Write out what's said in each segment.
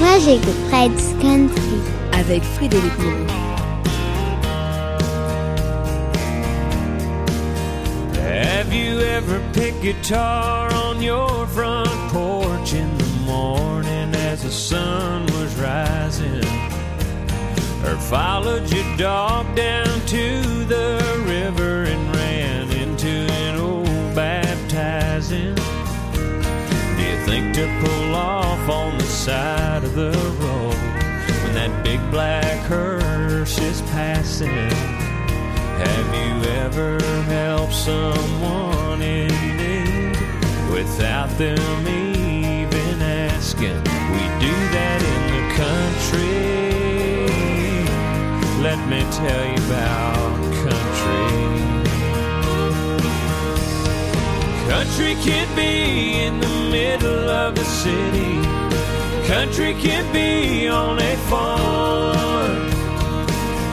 Moi, j'écoute Fred's Country. Avec Frédéric Moreau. Have you ever picked guitar on your front porch in the morning as the sun was rising? Or followed your dog down to the river and ran into an old baptizing? Do you think to pull off on the side of the road when that big black hearse is passing? Have you ever helped someone in need without them even asking? We do that in the country. Let me tell you about country. Country can be in the middle of the city. Country can be on a farm.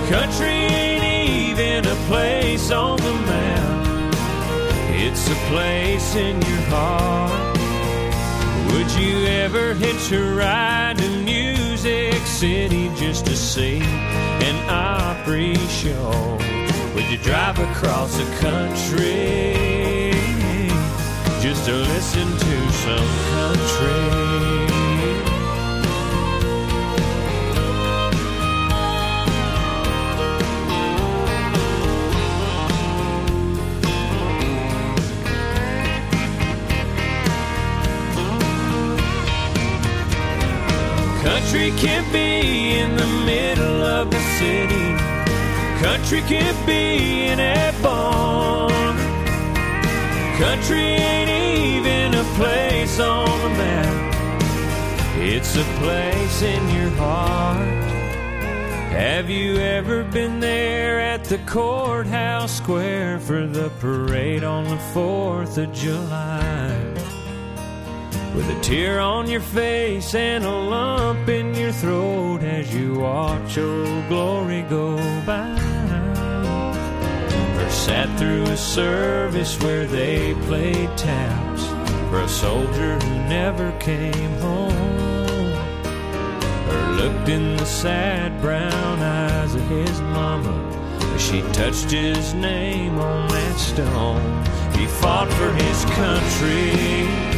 Country ain't even a place on the map. It's a place in your heart. Would you ever hitch a ride to Music City just to see an Opry show? Would you drive across the country just to listen to some country? Country can be in the middle of the city. Country can be in a barn. Country ain't even a place on the map. It's a place in your heart. Have you ever been there at the courthouse square for the parade on the 4th of July? With a tear on your face and a lump in your throat as you watch Old Glory go by. Or sat through a service where they played taps for a soldier who never came home. Or looked in the sad brown eyes of his mama as she touched his name on that stone. He fought for his country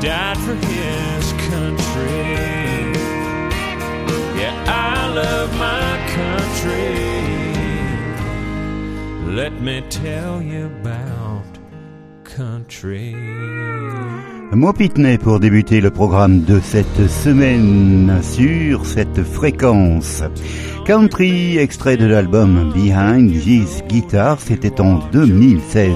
died for his country. Yeah, I love my country. Let me tell you about country. Mo Pitney pour débuter le programme de cette semaine sur cette fréquence. Country, extrait de l'album Behind This Guitar, c'était en 2016.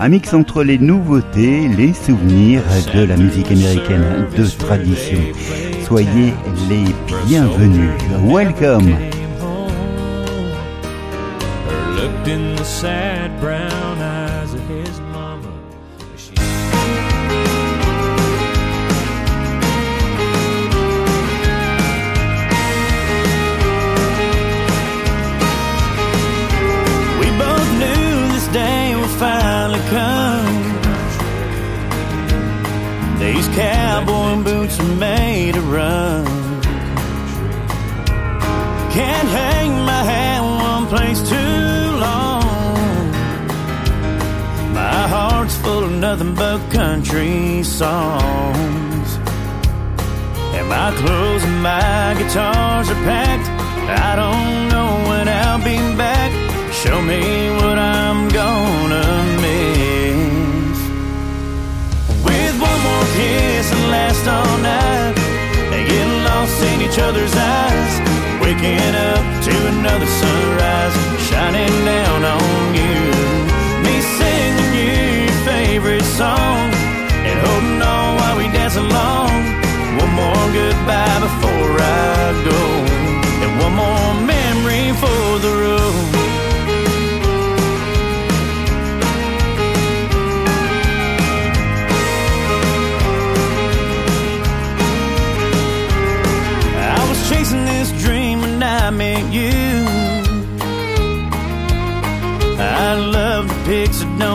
Un mix entre les nouveautés, les souvenirs de la musique américaine de tradition. Soyez les bienvenus. Welcome. Songs. And my clothes and my guitars are packed. I don't know when I'll be back. Show me what I'm gonna miss. With one more kiss and last all night. And get lost in each other's eyes. Waking up to another sunrise. Shining down on you. Me singing your favorite song. Dance along. One more goodbye before I go. And one more memory for the road. I was chasing this dream when I met you. I love the pics that don't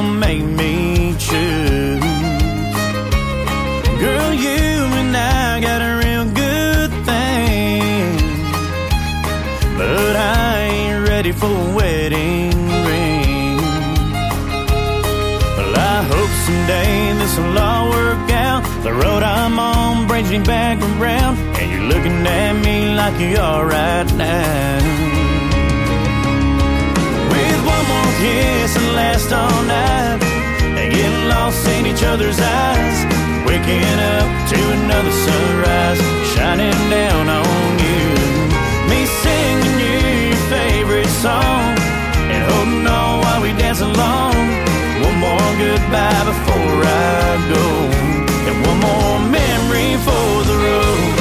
this'll all work out. The road I'm on brings me back around, and you're looking at me like you are right now. With one more kiss and last all night, and getting lost in each other's eyes, waking up to another sunrise shining down on you. Me singing you your favorite song, and holding on while we dance along goodbye before I go, and one more memory for the road.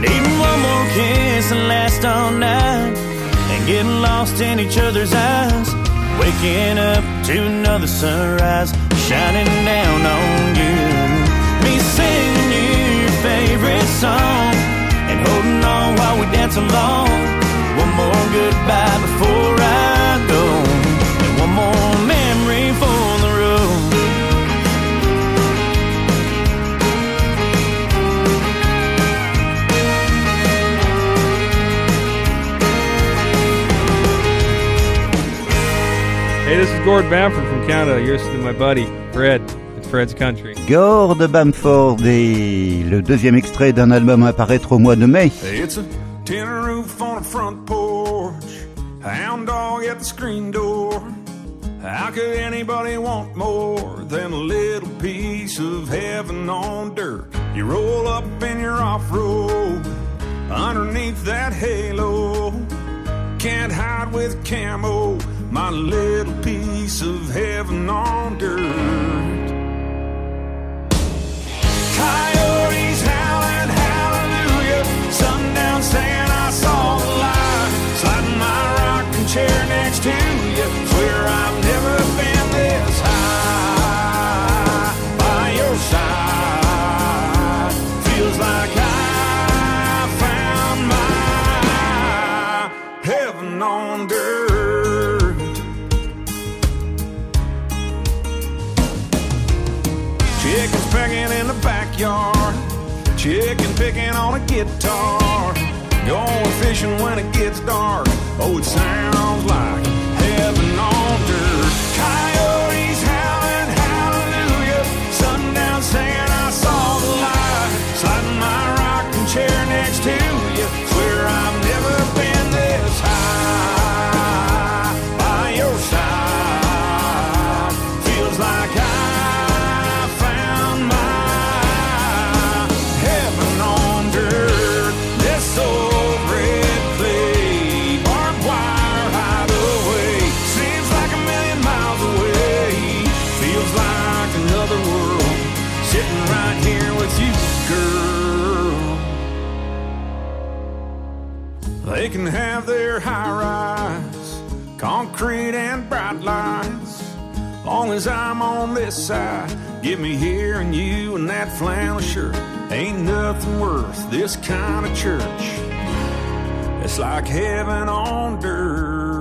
Needing one more kiss and last all night, and getting lost in each other's eyes. Waking up to another sunrise shining down on you. Me singing favorite song and holding on while we dance along. One more goodbye before I go, and one more memory for the road. Hey, this is Gord Bamford from Canada. You're listening to my buddy, Fred. Fred's Country. Gord Bamford et le deuxième extrait d'un album à paraître au mois de mai. It's a tin roof on a front porch, hound dog at the screen door. How could anybody want more than a little piece of heaven on dirt? You roll up in your off-road underneath that halo. Can't hide with camo, my little piece of heaven on dirt. Chicken picking on a guitar. Going fishing when it gets dark. Oh, it sounds like heaven on dirt. Their high rise, concrete and bright lights. Long as I'm on this side, get me here and you and that flannel shirt. Ain't nothing worth this kind of church. It's like heaven on dirt.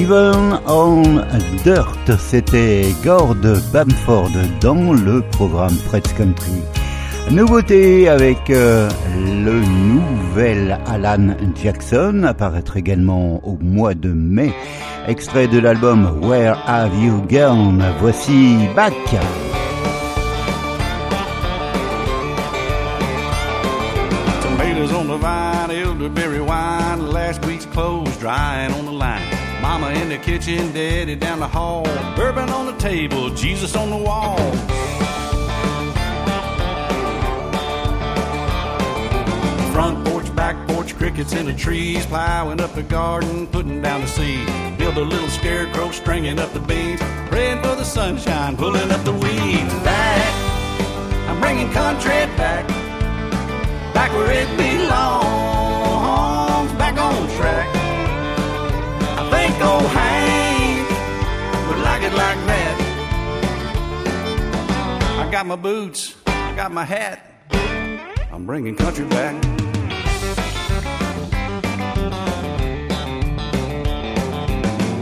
Even on Dirt, c'était Gord Bamford dans le programme Fred's Country. Nouveauté avec euh, le nouvel Alan Jackson, apparaître également au mois de mai. Extrait de l'album Where Have You Gone? Voici Back. Tomatoes on the vine, elderberry wine, last week's clothes drying on the line. Mama in the kitchen, daddy down the hall, bourbon on the table, Jesus on the wall. Front porch back porch, crickets in the trees, plowing up the garden, putting down the seed. Build a little scarecrow, stringing up the beans, praying for the sunshine, pulling up the weeds. Back, I'm bringing country back, back where it belongs, got my boots, I got my hat. I'm bringing country back.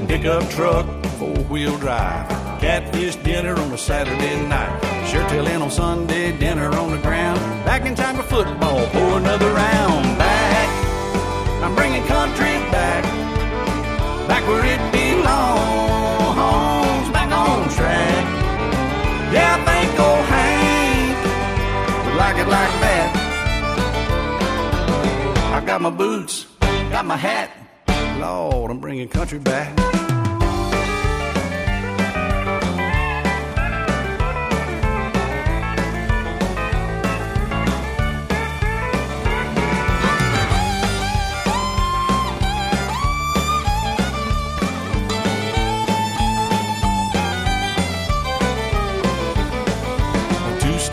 Pickup truck, four wheel drive. Catfish dinner on a Saturday night. Sure till in on Sunday, dinner on the ground. Back in time for football, for another round. Back, I'm bringing country got my boots, got my hat. Lord, I'm bringing country back.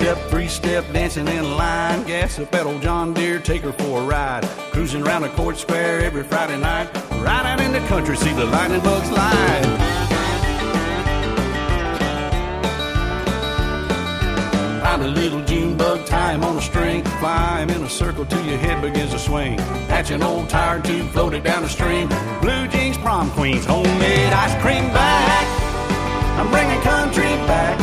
Step, three step, dancing in line. Gas that old John Deere, take her for a ride. Cruising around the court square every Friday night. Right out in the country, see the lightning bugs live. Find a little June bug, tie him on a string, fly him in a circle till your head begins to swing. Hatch an old tire tube, float it down the stream. Blue jeans, prom queens, homemade ice cream back. I'm bringing country back,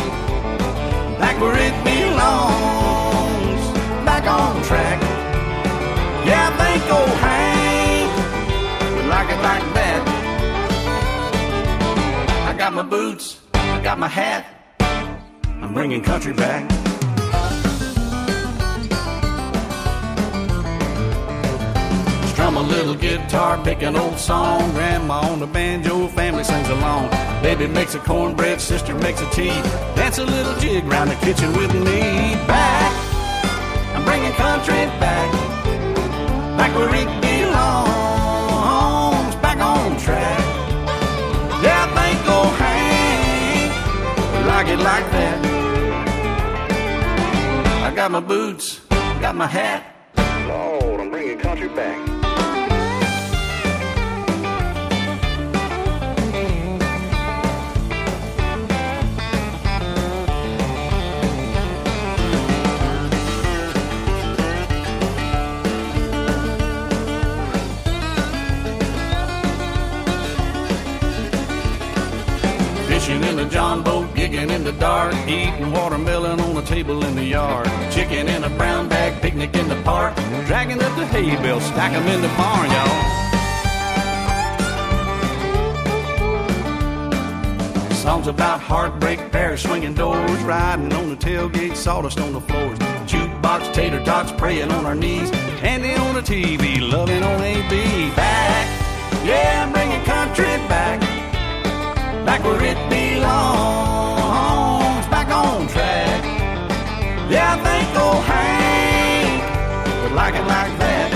back where it belongs, back on track. Yeah, I think old Hank would like it like that. I got my boots, I got my hat. I'm bringing country back. A little guitar, pick an old song. Grandma on the banjo, family sings along. Baby makes a cornbread, sister makes a tea. Dance a little jig round the kitchen with me. Back, I'm bringing country back, back where it belongs, back on track. Yeah, old Hank would like it like that. I got my boots, got my hat. Lord, I'm bringing country back. Fishing in the John boat, gigging in the dark, eating watermelon on the table in the yard. Chicken in a brown bag, picnic in the park, dragging up the hay bales, stack 'em in the barn, y'all. Songs about heartbreak, parents swinging doors, riding on the tailgate, sawdust on the floors. Jukebox, tater tots, praying on our knees. Andy on the TV, loving on AB. Back, yeah, I'm bringing country back back where it belongs, back on track. Yeah, I think old Hank would like it like that.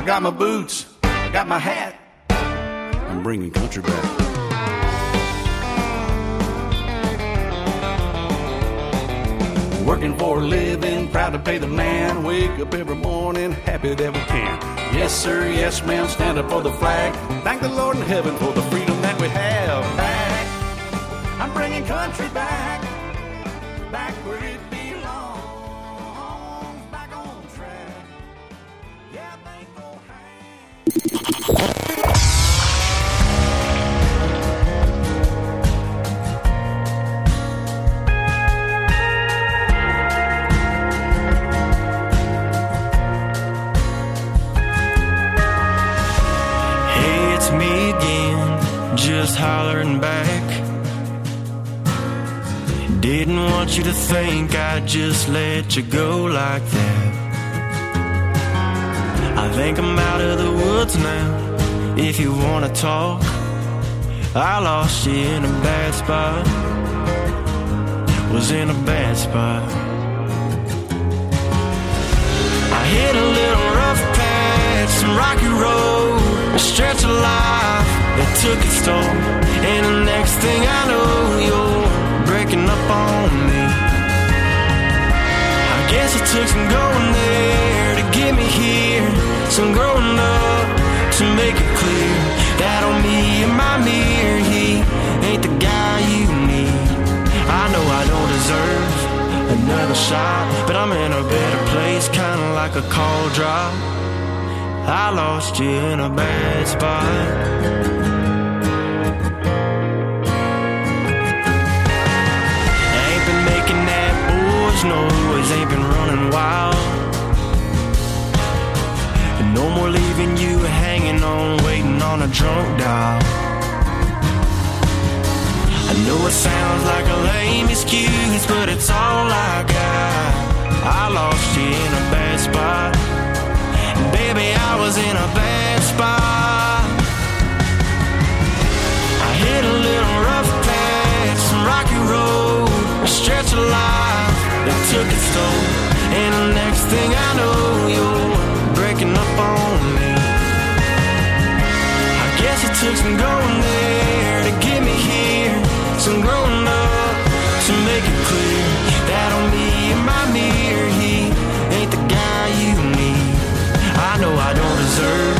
I got my boots, I got my hat. I'm bringing country back. Working for a living, proud to pay the man. Wake up every morning, happy that we can. Yes, sir, yes, ma'am, stand up for the flag. Thank the Lord in heaven for the freedom that we have. Back, I'm bringing country back, back Didn't want you to think I'd just let you go like that. I think I'm out of the woods now. If you wanna talk, I lost you in a bad spot. Was in a bad spot. I hit a little rough patch, some rocky road, a stretch of life that took its toll. And the next thing I know, you're breaking up on me. I guess it took some going there to get me here, some growing up to make it clear that on me and my mirror, he ain't the guy you need. I know I don't deserve another shot, but I'm in a better place, kinda like a call drop. I lost you in a bad spot. Boys noise, ain't been running wild. And no more leaving you hanging on, waiting on a drunk dial. I know it sounds like a lame excuse, but it's all I got. I lost you in a bad spot. And baby, I was in a bad spot. I hit a little rough patch, some rocky road, a stretch of life that took its toll. And the next thing I know, you're breaking up on me. I guess it took some going there to get me here, some growing up to make it clear that on me and my mirror, he ain't the guy you need. I know I don't deserve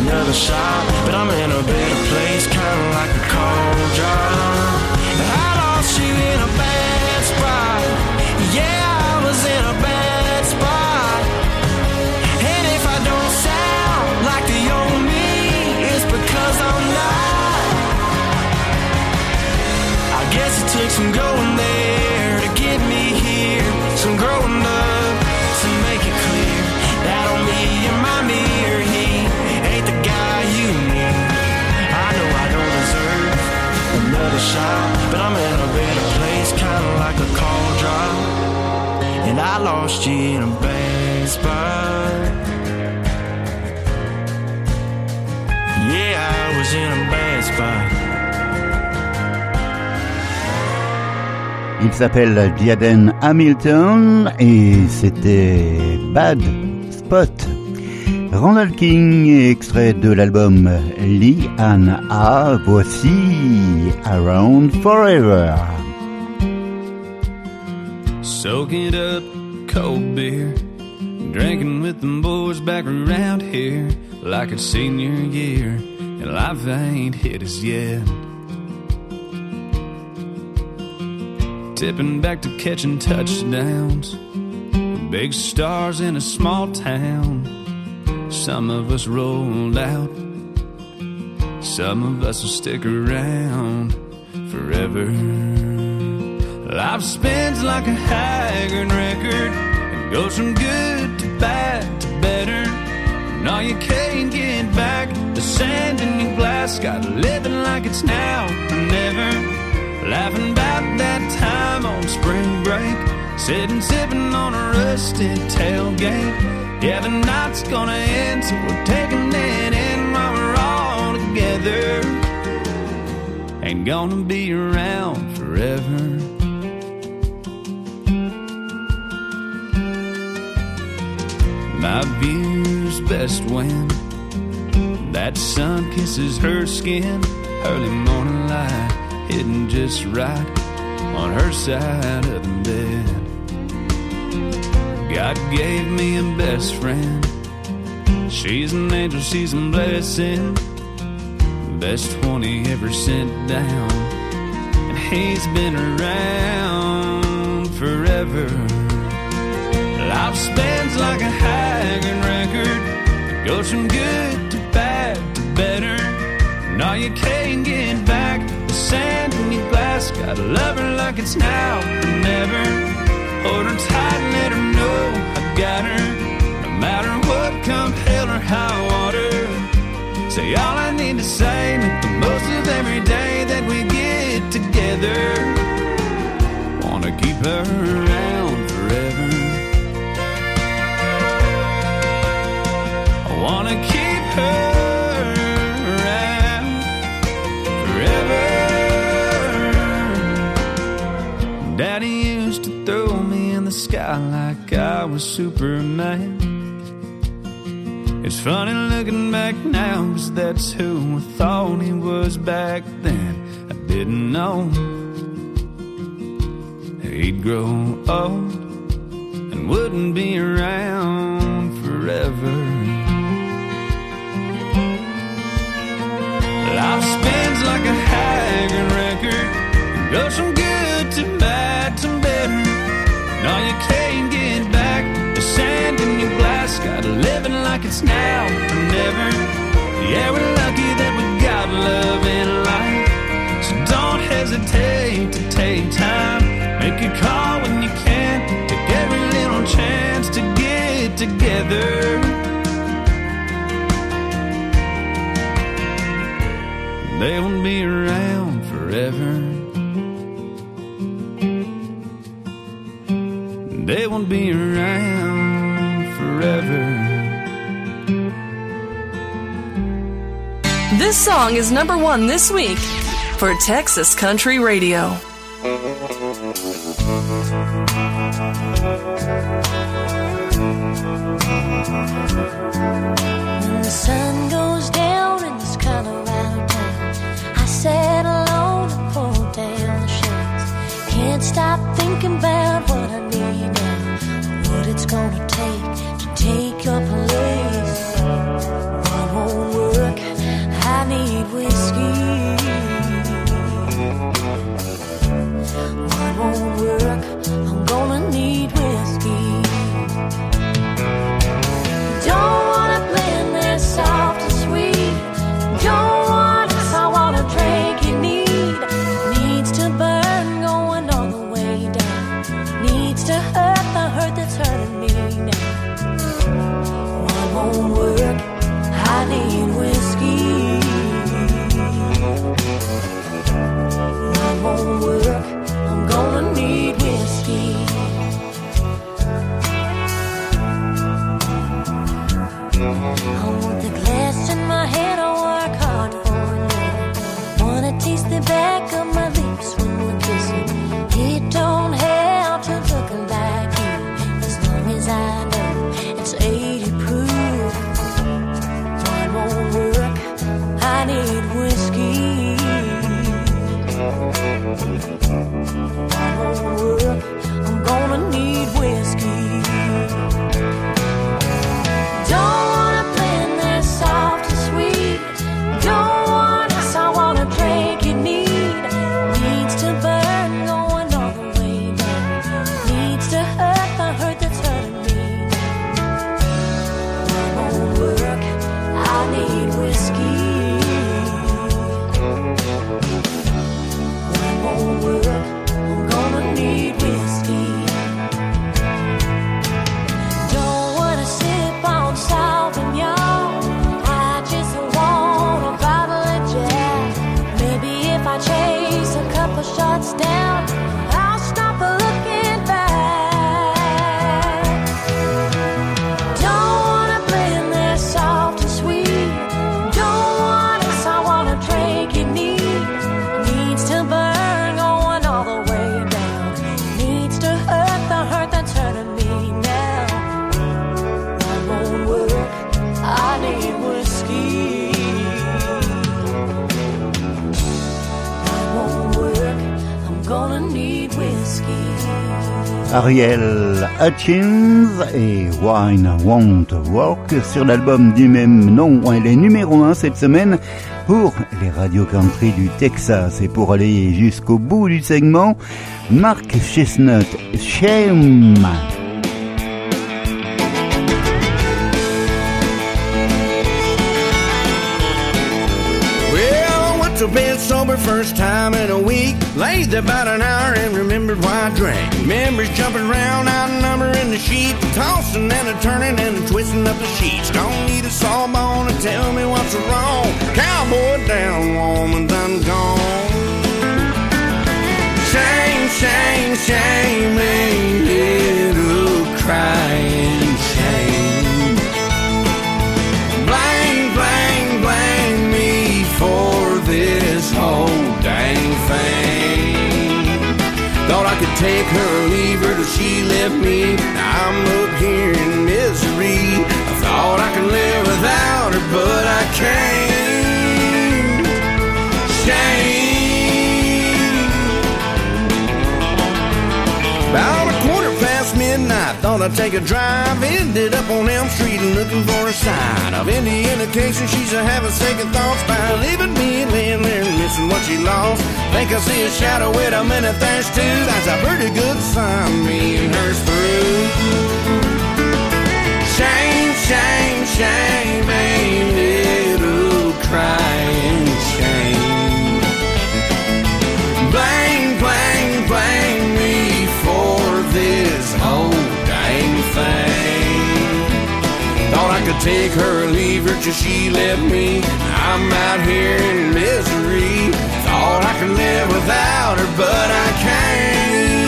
another shot, but I'm in a better place, some going there to get me here, some growing up to make it clear that me and my mirror, he ain't the guy you need. I know I don't deserve another shot, but I'm in a better place, kinda like a call drop. And I lost you in a bad spot. Yeah, I was in a bad spot. Il s'appelle Diaden Hamilton et c'était Bad Spot. Randall King, extrait de l'album Lee Ann A, voici Around Forever. Soaking up cold beer, drinking with them boys back around here, like it's senior year, and life ain't hit us yet. Tipping back to catching touchdowns, big stars in a small town. Some of us rolled out, some of us will stick around forever. Life spins like a Haggard record and goes from good to bad to better. No, you can't get back the sand in your glass. Got living like it's now or never. Laughing about that time on spring break. Sitting sipping on a rusted tailgate. Yeah, the night's gonna end, so we're taking it in while we're all together. Ain't gonna be around forever. My view's best when that sun kisses her skin. Early morning light hitting just right on her side of the bed. God gave me a best friend. She's an angel, she's a blessing. Best 20 ever sent down. And he's been around forever. Life spins like a Haggard record. It goes from good to bad to better. No, you can't get back sand your glass. Gotta love her like it's now or never. Hold her tight and let her know I got her. No matter what, come hell or high water. Say all I need to say, make the most of every day that we get together. Wanna keep her around forever. I wanna keep her sky like I was Superman. It's funny looking back now, cause that's who I thought he was back then. I didn't know he'd grow old and wouldn't be around forever. Life spins like a Haggard record, goes from good to bad to better. No, you can't get back the sand in your glass. Gotta live it like it's now or never. Yeah, we're lucky that we got love in life. So don't hesitate to take time. Make a call when you can. Take every little chance to get together. They won't be around forever. Won't be around forever. This song is number one this week for Texas Country Radio. Ariel Hutchins et Wine Won't Work sur l'album du même nom. Elle est numéro 1 cette semaine pour les radios country du Texas. Et pour aller jusqu'au bout du segment, Mark Chestnut, Shame. To bed sober first time in a week. Laid about an hour and remembered why I drank. Memories jumping around, outnumbering the sheet. Tossing and a turning and a twisting up the sheets. Don't need a sawbone to tell me what's wrong. Cowboy down, woman's I'm gone. Shame, shame, shame, little crying whole dang thing. Thought I could take her or leave her till she left me. Now I'm up here in misery. I thought I could live without. Her, but I can't. Midnight, thought I'd take a drive. Ended up on Elm Street looking for a sign of any indication she's a having second thoughts by leaving me laying there and missing what she lost. Think I see a shadow, wait a minute, there's two. That's a pretty good sign. Me and her's through. Shame, shame, shame, a little crying could take her or leave her till she left me. I'm out here in misery. Thought I could live without her, but I can't.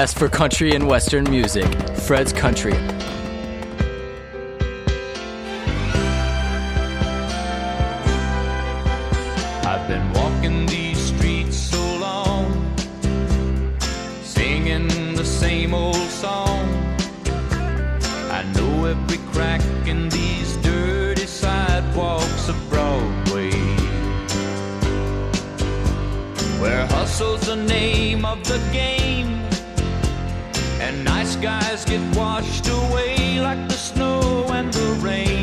Best for country and western music. Fred's Country. I've been walking these streets so long, singing the same old song. I know every crack in these dirty sidewalks of Broadway, where hustle's the name of the game, guys get washed away like the snow and the rain.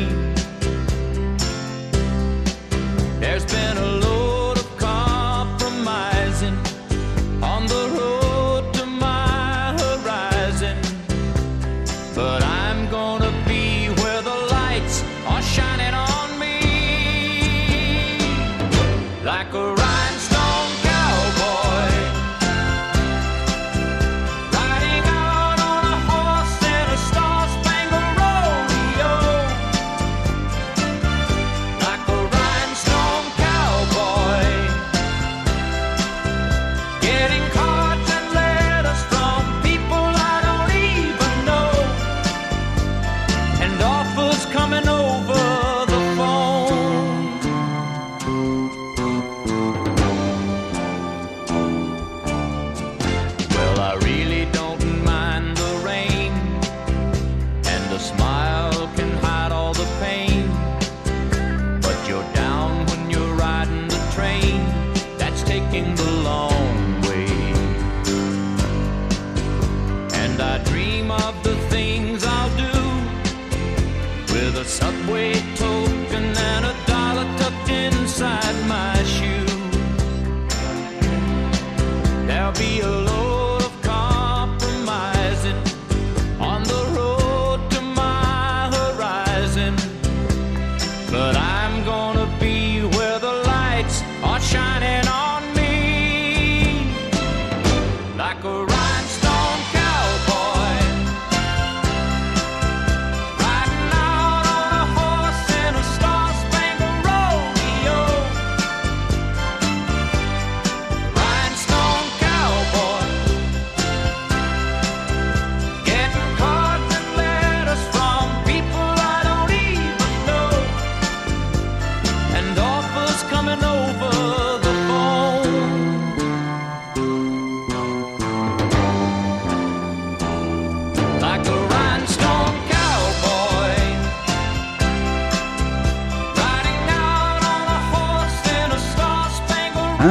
Inside my shoe.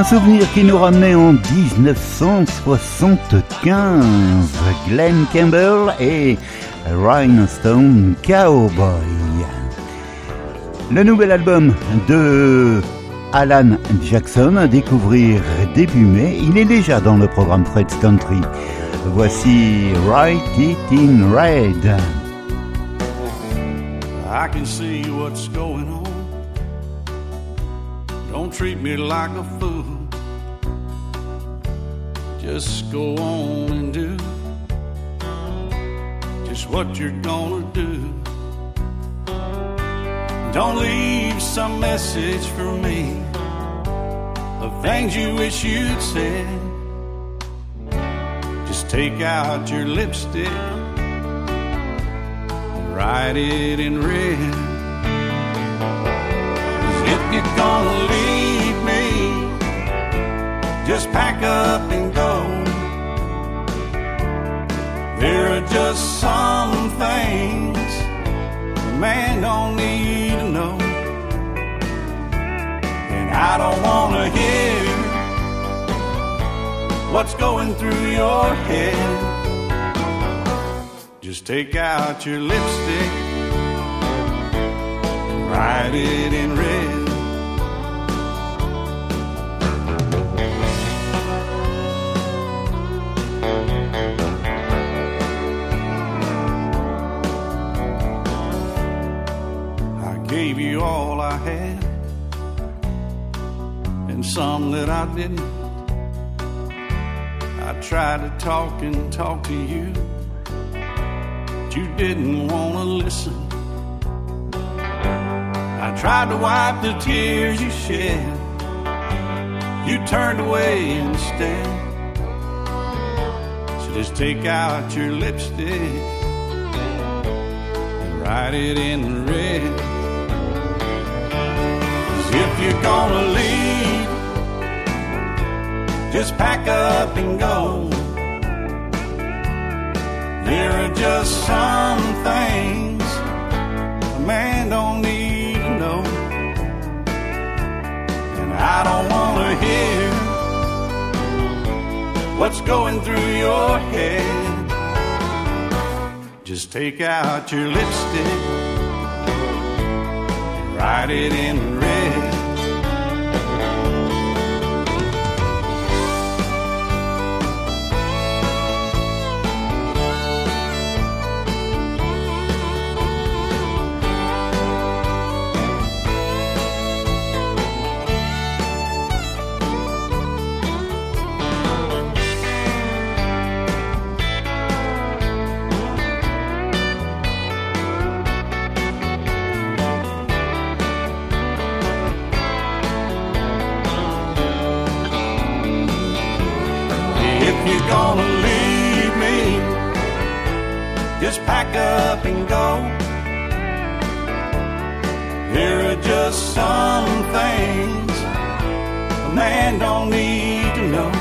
Souvenir qui nous ramenait en 1975. Glenn Campbell et Rhinestone Cowboy. Le nouvel album de Alan Jackson à découvrir début mai. Il est déjà dans le programme Fred's Country. Voici Write It in Red. I can see what's going on. Don't treat me like a fool. Just go on and do just what you're gonna do. Don't leave some message for me of things you wish you'd said. Just take out your lipstick and write it in red. if you're gonna leave me, just pack up and There are just some things a man don't need to know. And I don't wanna hear what's going through your head. Just take out your lipstick write it in red. Some that I didn't. I tried to talk and talk to you, but you didn't want to listen. I tried to wipe the tears you shed, you turned away instead. So just take out your lipstick and write it in red. 'Cause if you're gonna leave, just pack up and go. There are just some things a man don't need to know. And I don't wanna hear what's going through your head. Just take out your lipstick and write it in man don't need to know.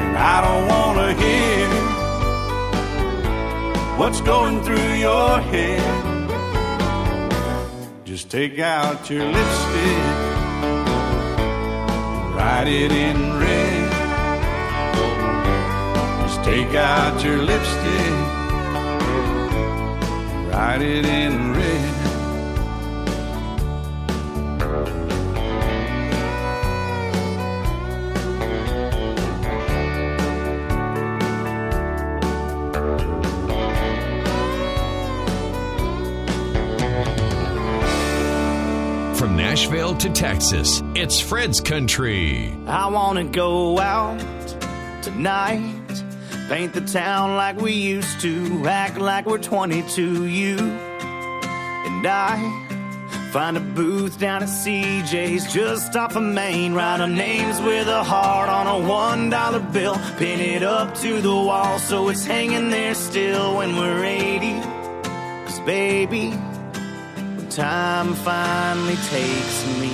And I don't wanna hear what's going through your head. Just take out your lipstick write it in red. Just take out your lipstick, write it in red. Nashville to Texas, it's Fred's Country. I wanna go out tonight, paint the town like we used to, act like we're 22. You and I find a booth down at CJ's just off of Main, write our names with a heart on a one dollar bill, pin it up to the wall so it's hanging there still when we're 80. Cause baby, time finally takes me.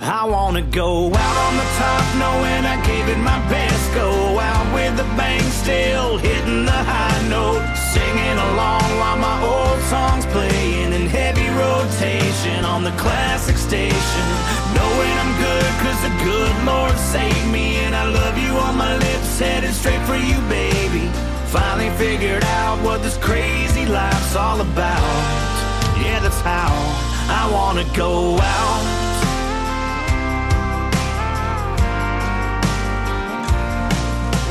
I wanna go out on the top knowing I gave it my best. Go out with the bang, still hitting the high note. Singing along while my old song's playing in heavy rotation on the classic station. Knowing I'm good cause the good Lord saved me. And I love you on my lips, headed straight for you, baby. Finally figured out what this crazy life's all about. That's how I wanna go out.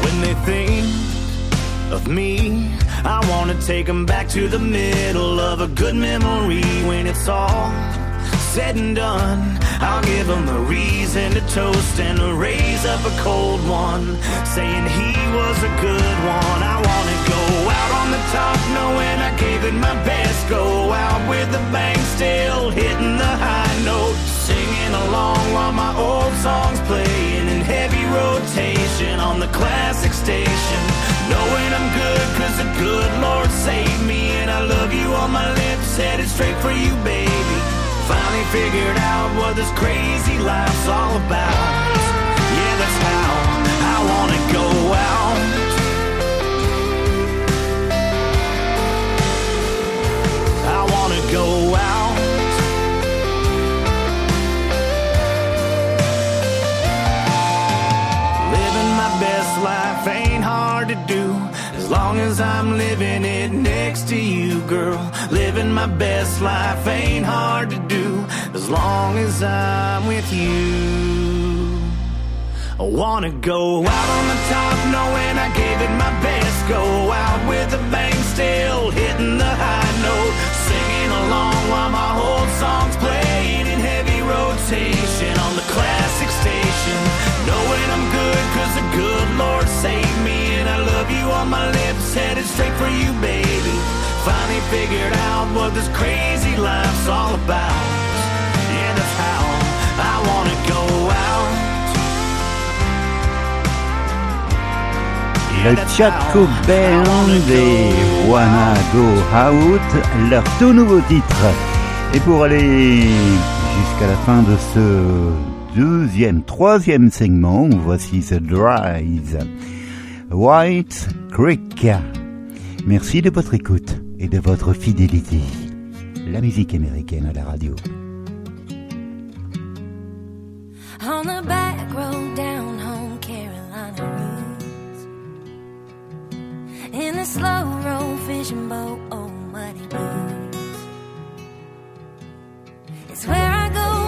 When they think of me, I wanna take them back to the middle of a good memory when it's all said and done. I'll give them a reason to toast and raise up a cold one, saying he was a good one. I wanna go out on the top knowing I gave it my best. Go out with the bang still hitting the high note, singing along while my old songs playing in heavy rotation on the classic station. Knowing I'm good cause the good Lord saved me and I love you on my lips, headed straight for you, baby. Finally figured out what this crazy life's all about. Yeah, that's how I wanna go out. I wanna go long as I'm living it next to you, girl. Living my best life ain't hard to do. As long as I'm with you. I wanna go out on the top knowing I gave it my best. Go out with a bang, still hitting the high note. Singing along while my whole song's playing in heavy rotation on the classic station. Knowing I'm good cause the good Lord saved love you on my lips, headed straight for you, baby. Finally figured out what this crazy life's all about. Yeah, that's how I wanna go out. Le Chatco Band et Wanna Go Out, leur tout nouveau titre. Et pour aller jusqu'à la fin de ce deuxième, troisième segment, voici The Dries, White Creek. Merci de votre écoute et de votre fidélité. La musique américaine à la radio. On the back road down home Carolina roads In the slow road fishing boat, oh muddy blues It's where I go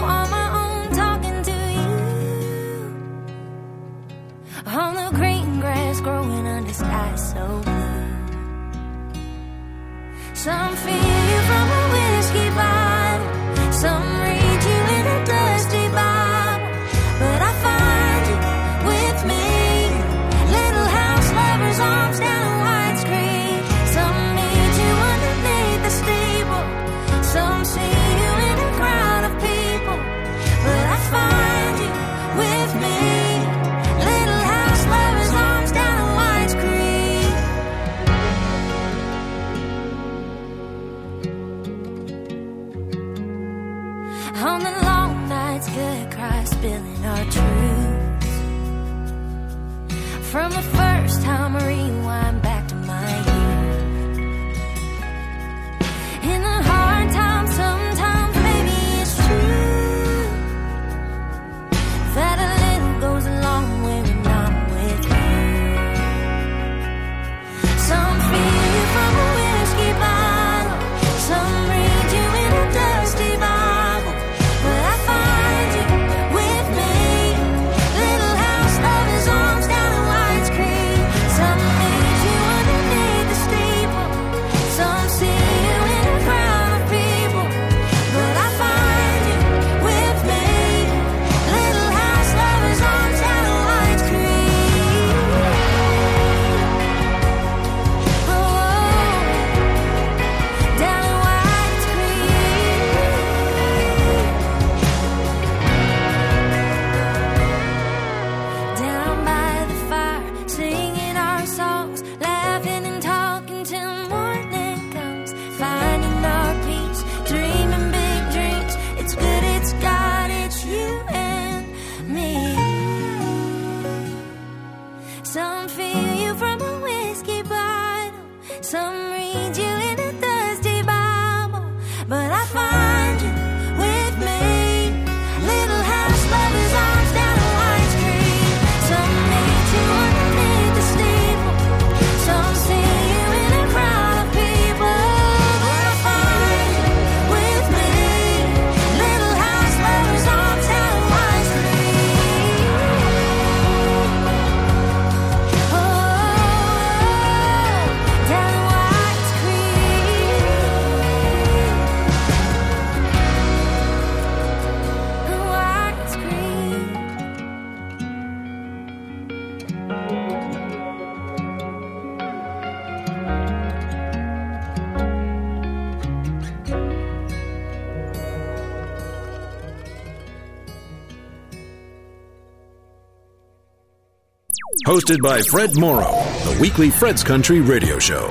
Hosted by Fred Morrow, the weekly Fred's Country radio show.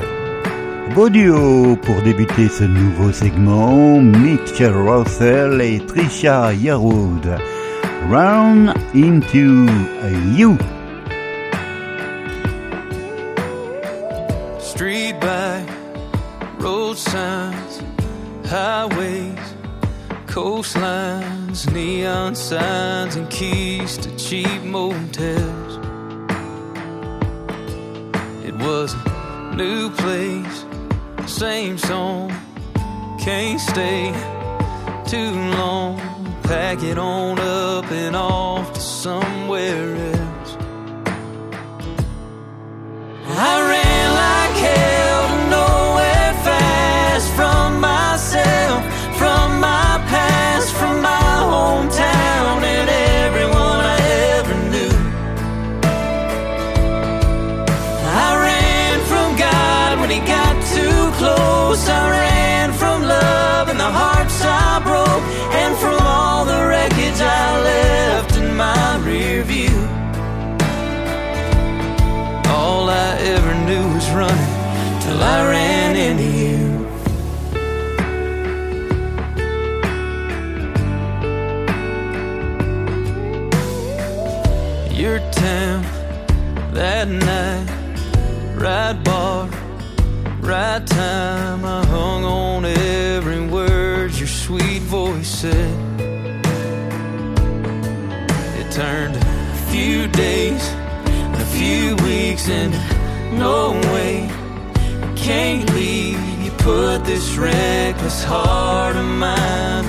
Beau duo pour débuter ce nouveau segment, Mitchell Russell et Trisha Yearwood. Ran into you. Street back, road signs, highways, coastlines, neon signs, and keys to cheap motels. Was a new place, same song, can't stay too long. Pack it on up and off to somewhere else. I ran like hell close. And no way, can't leave. You put this reckless heart of mine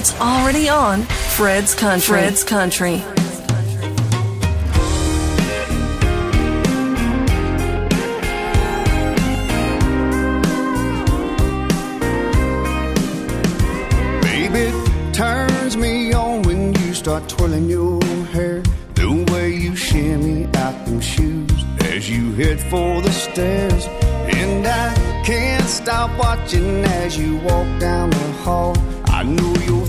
it's already on Fred's Country. Fred's Country. Baby, it turns me on when you start twirling your hair. The way you shimmy out them shoes as you head for the stairs. And I can't stop watching as you walk down the hall. I know you're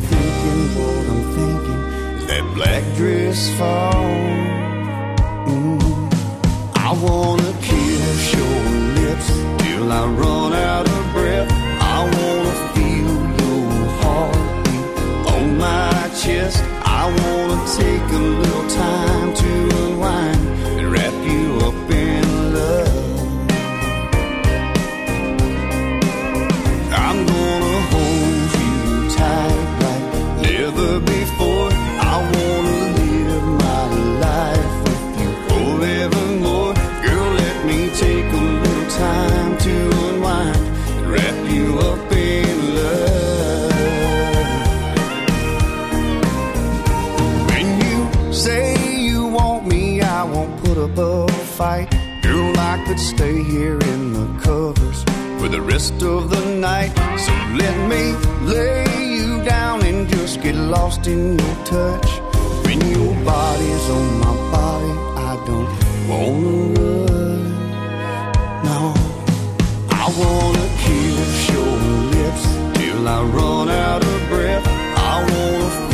black dress fall? Mm. I wanna kiss your lips till I run out of breath. I wanna feel your heartbeat on my chest. I wanna take a little time fight. Girl, I could stay here in the covers for the rest of the night. So let me lay you down and just get lost in your touch. When your body's on my body, I don't wanna run. No, I wanna kiss your lips till I run out of breath. I wanna.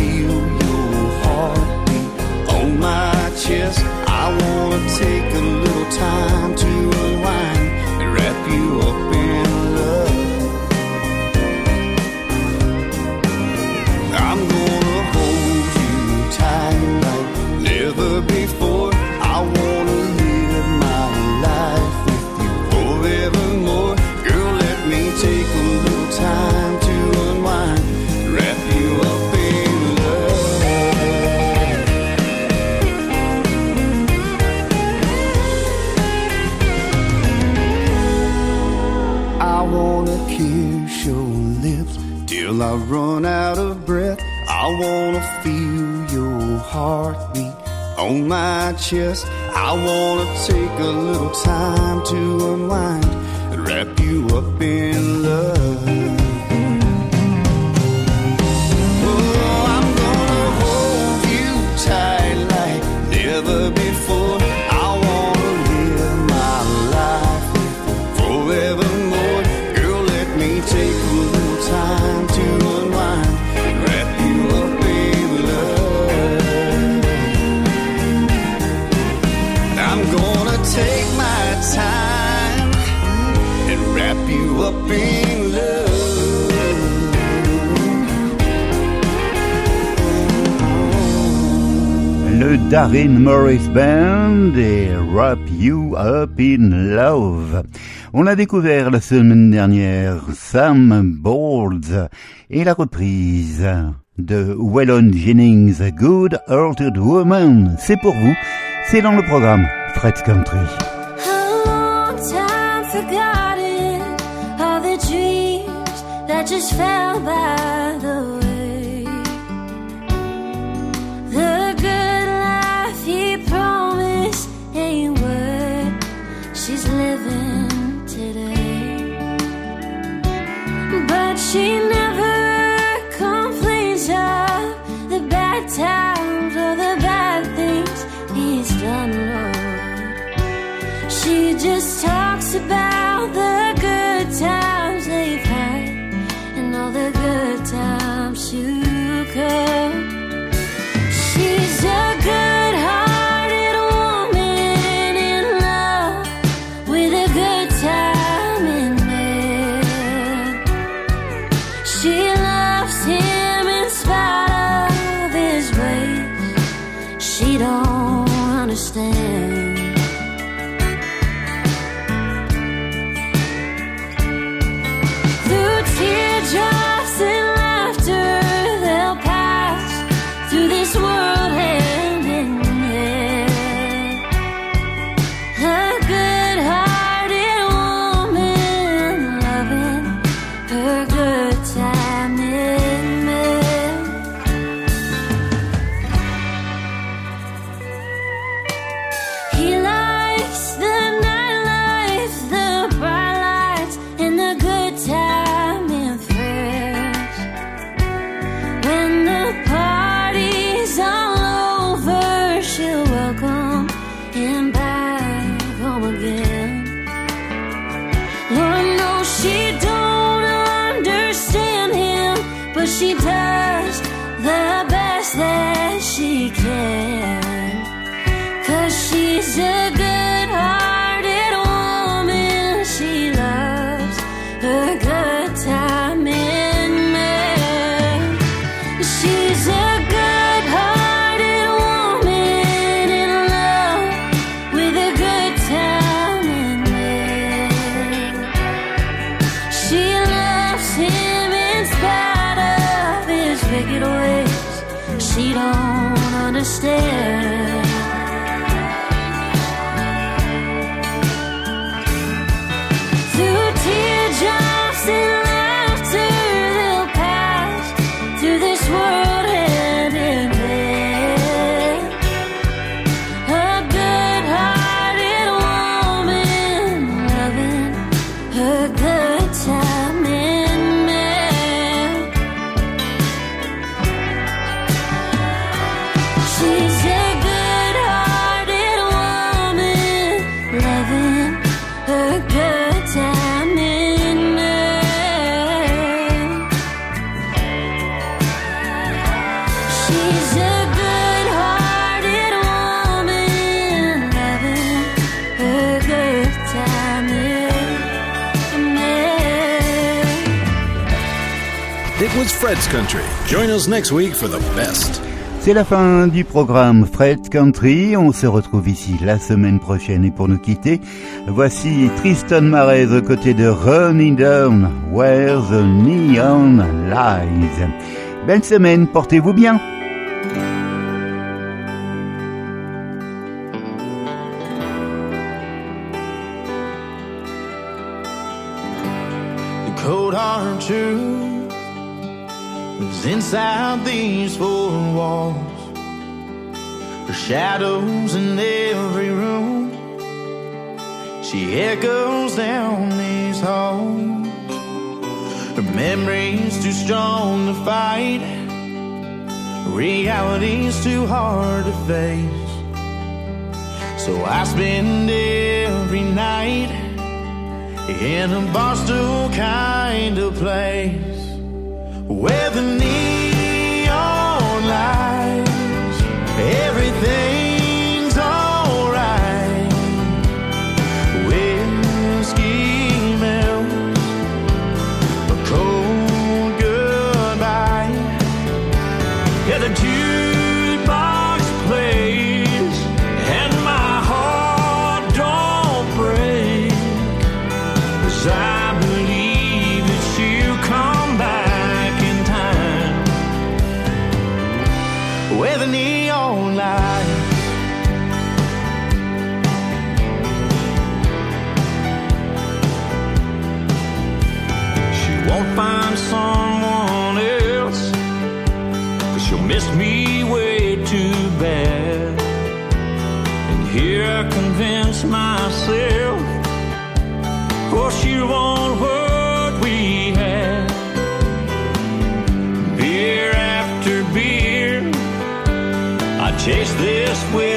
chest. I wanna take a little time to unwind and wrap you up in. on my chest. I wanna take a little time to unwind and wrap you up in love. Darin Morris Band et Wrap You Up in Love. On a découvert la semaine dernière Sam Boards et la reprise de Wellon Jennings A Good Hearted Woman. C'est pour vous, c'est dans le programme Fred's Country. she knows. Fred's Country. Join us next week for the best. C'est la fin du programme Fred Country. On se retrouve ici la semaine prochaine et pour nous quitter, voici Tristan Marez aux côtés de Running Down Where the Neon Lies. Belle semaine, portez-vous bien. Lives inside these four walls. Her shadows in every room. She echoes down these halls. Her memory's too strong to fight. Reality's too hard to face. So I spend every night in a barstool kind of place where the neon convince myself for she won't what we had. Beer after beer, I chase this whiskey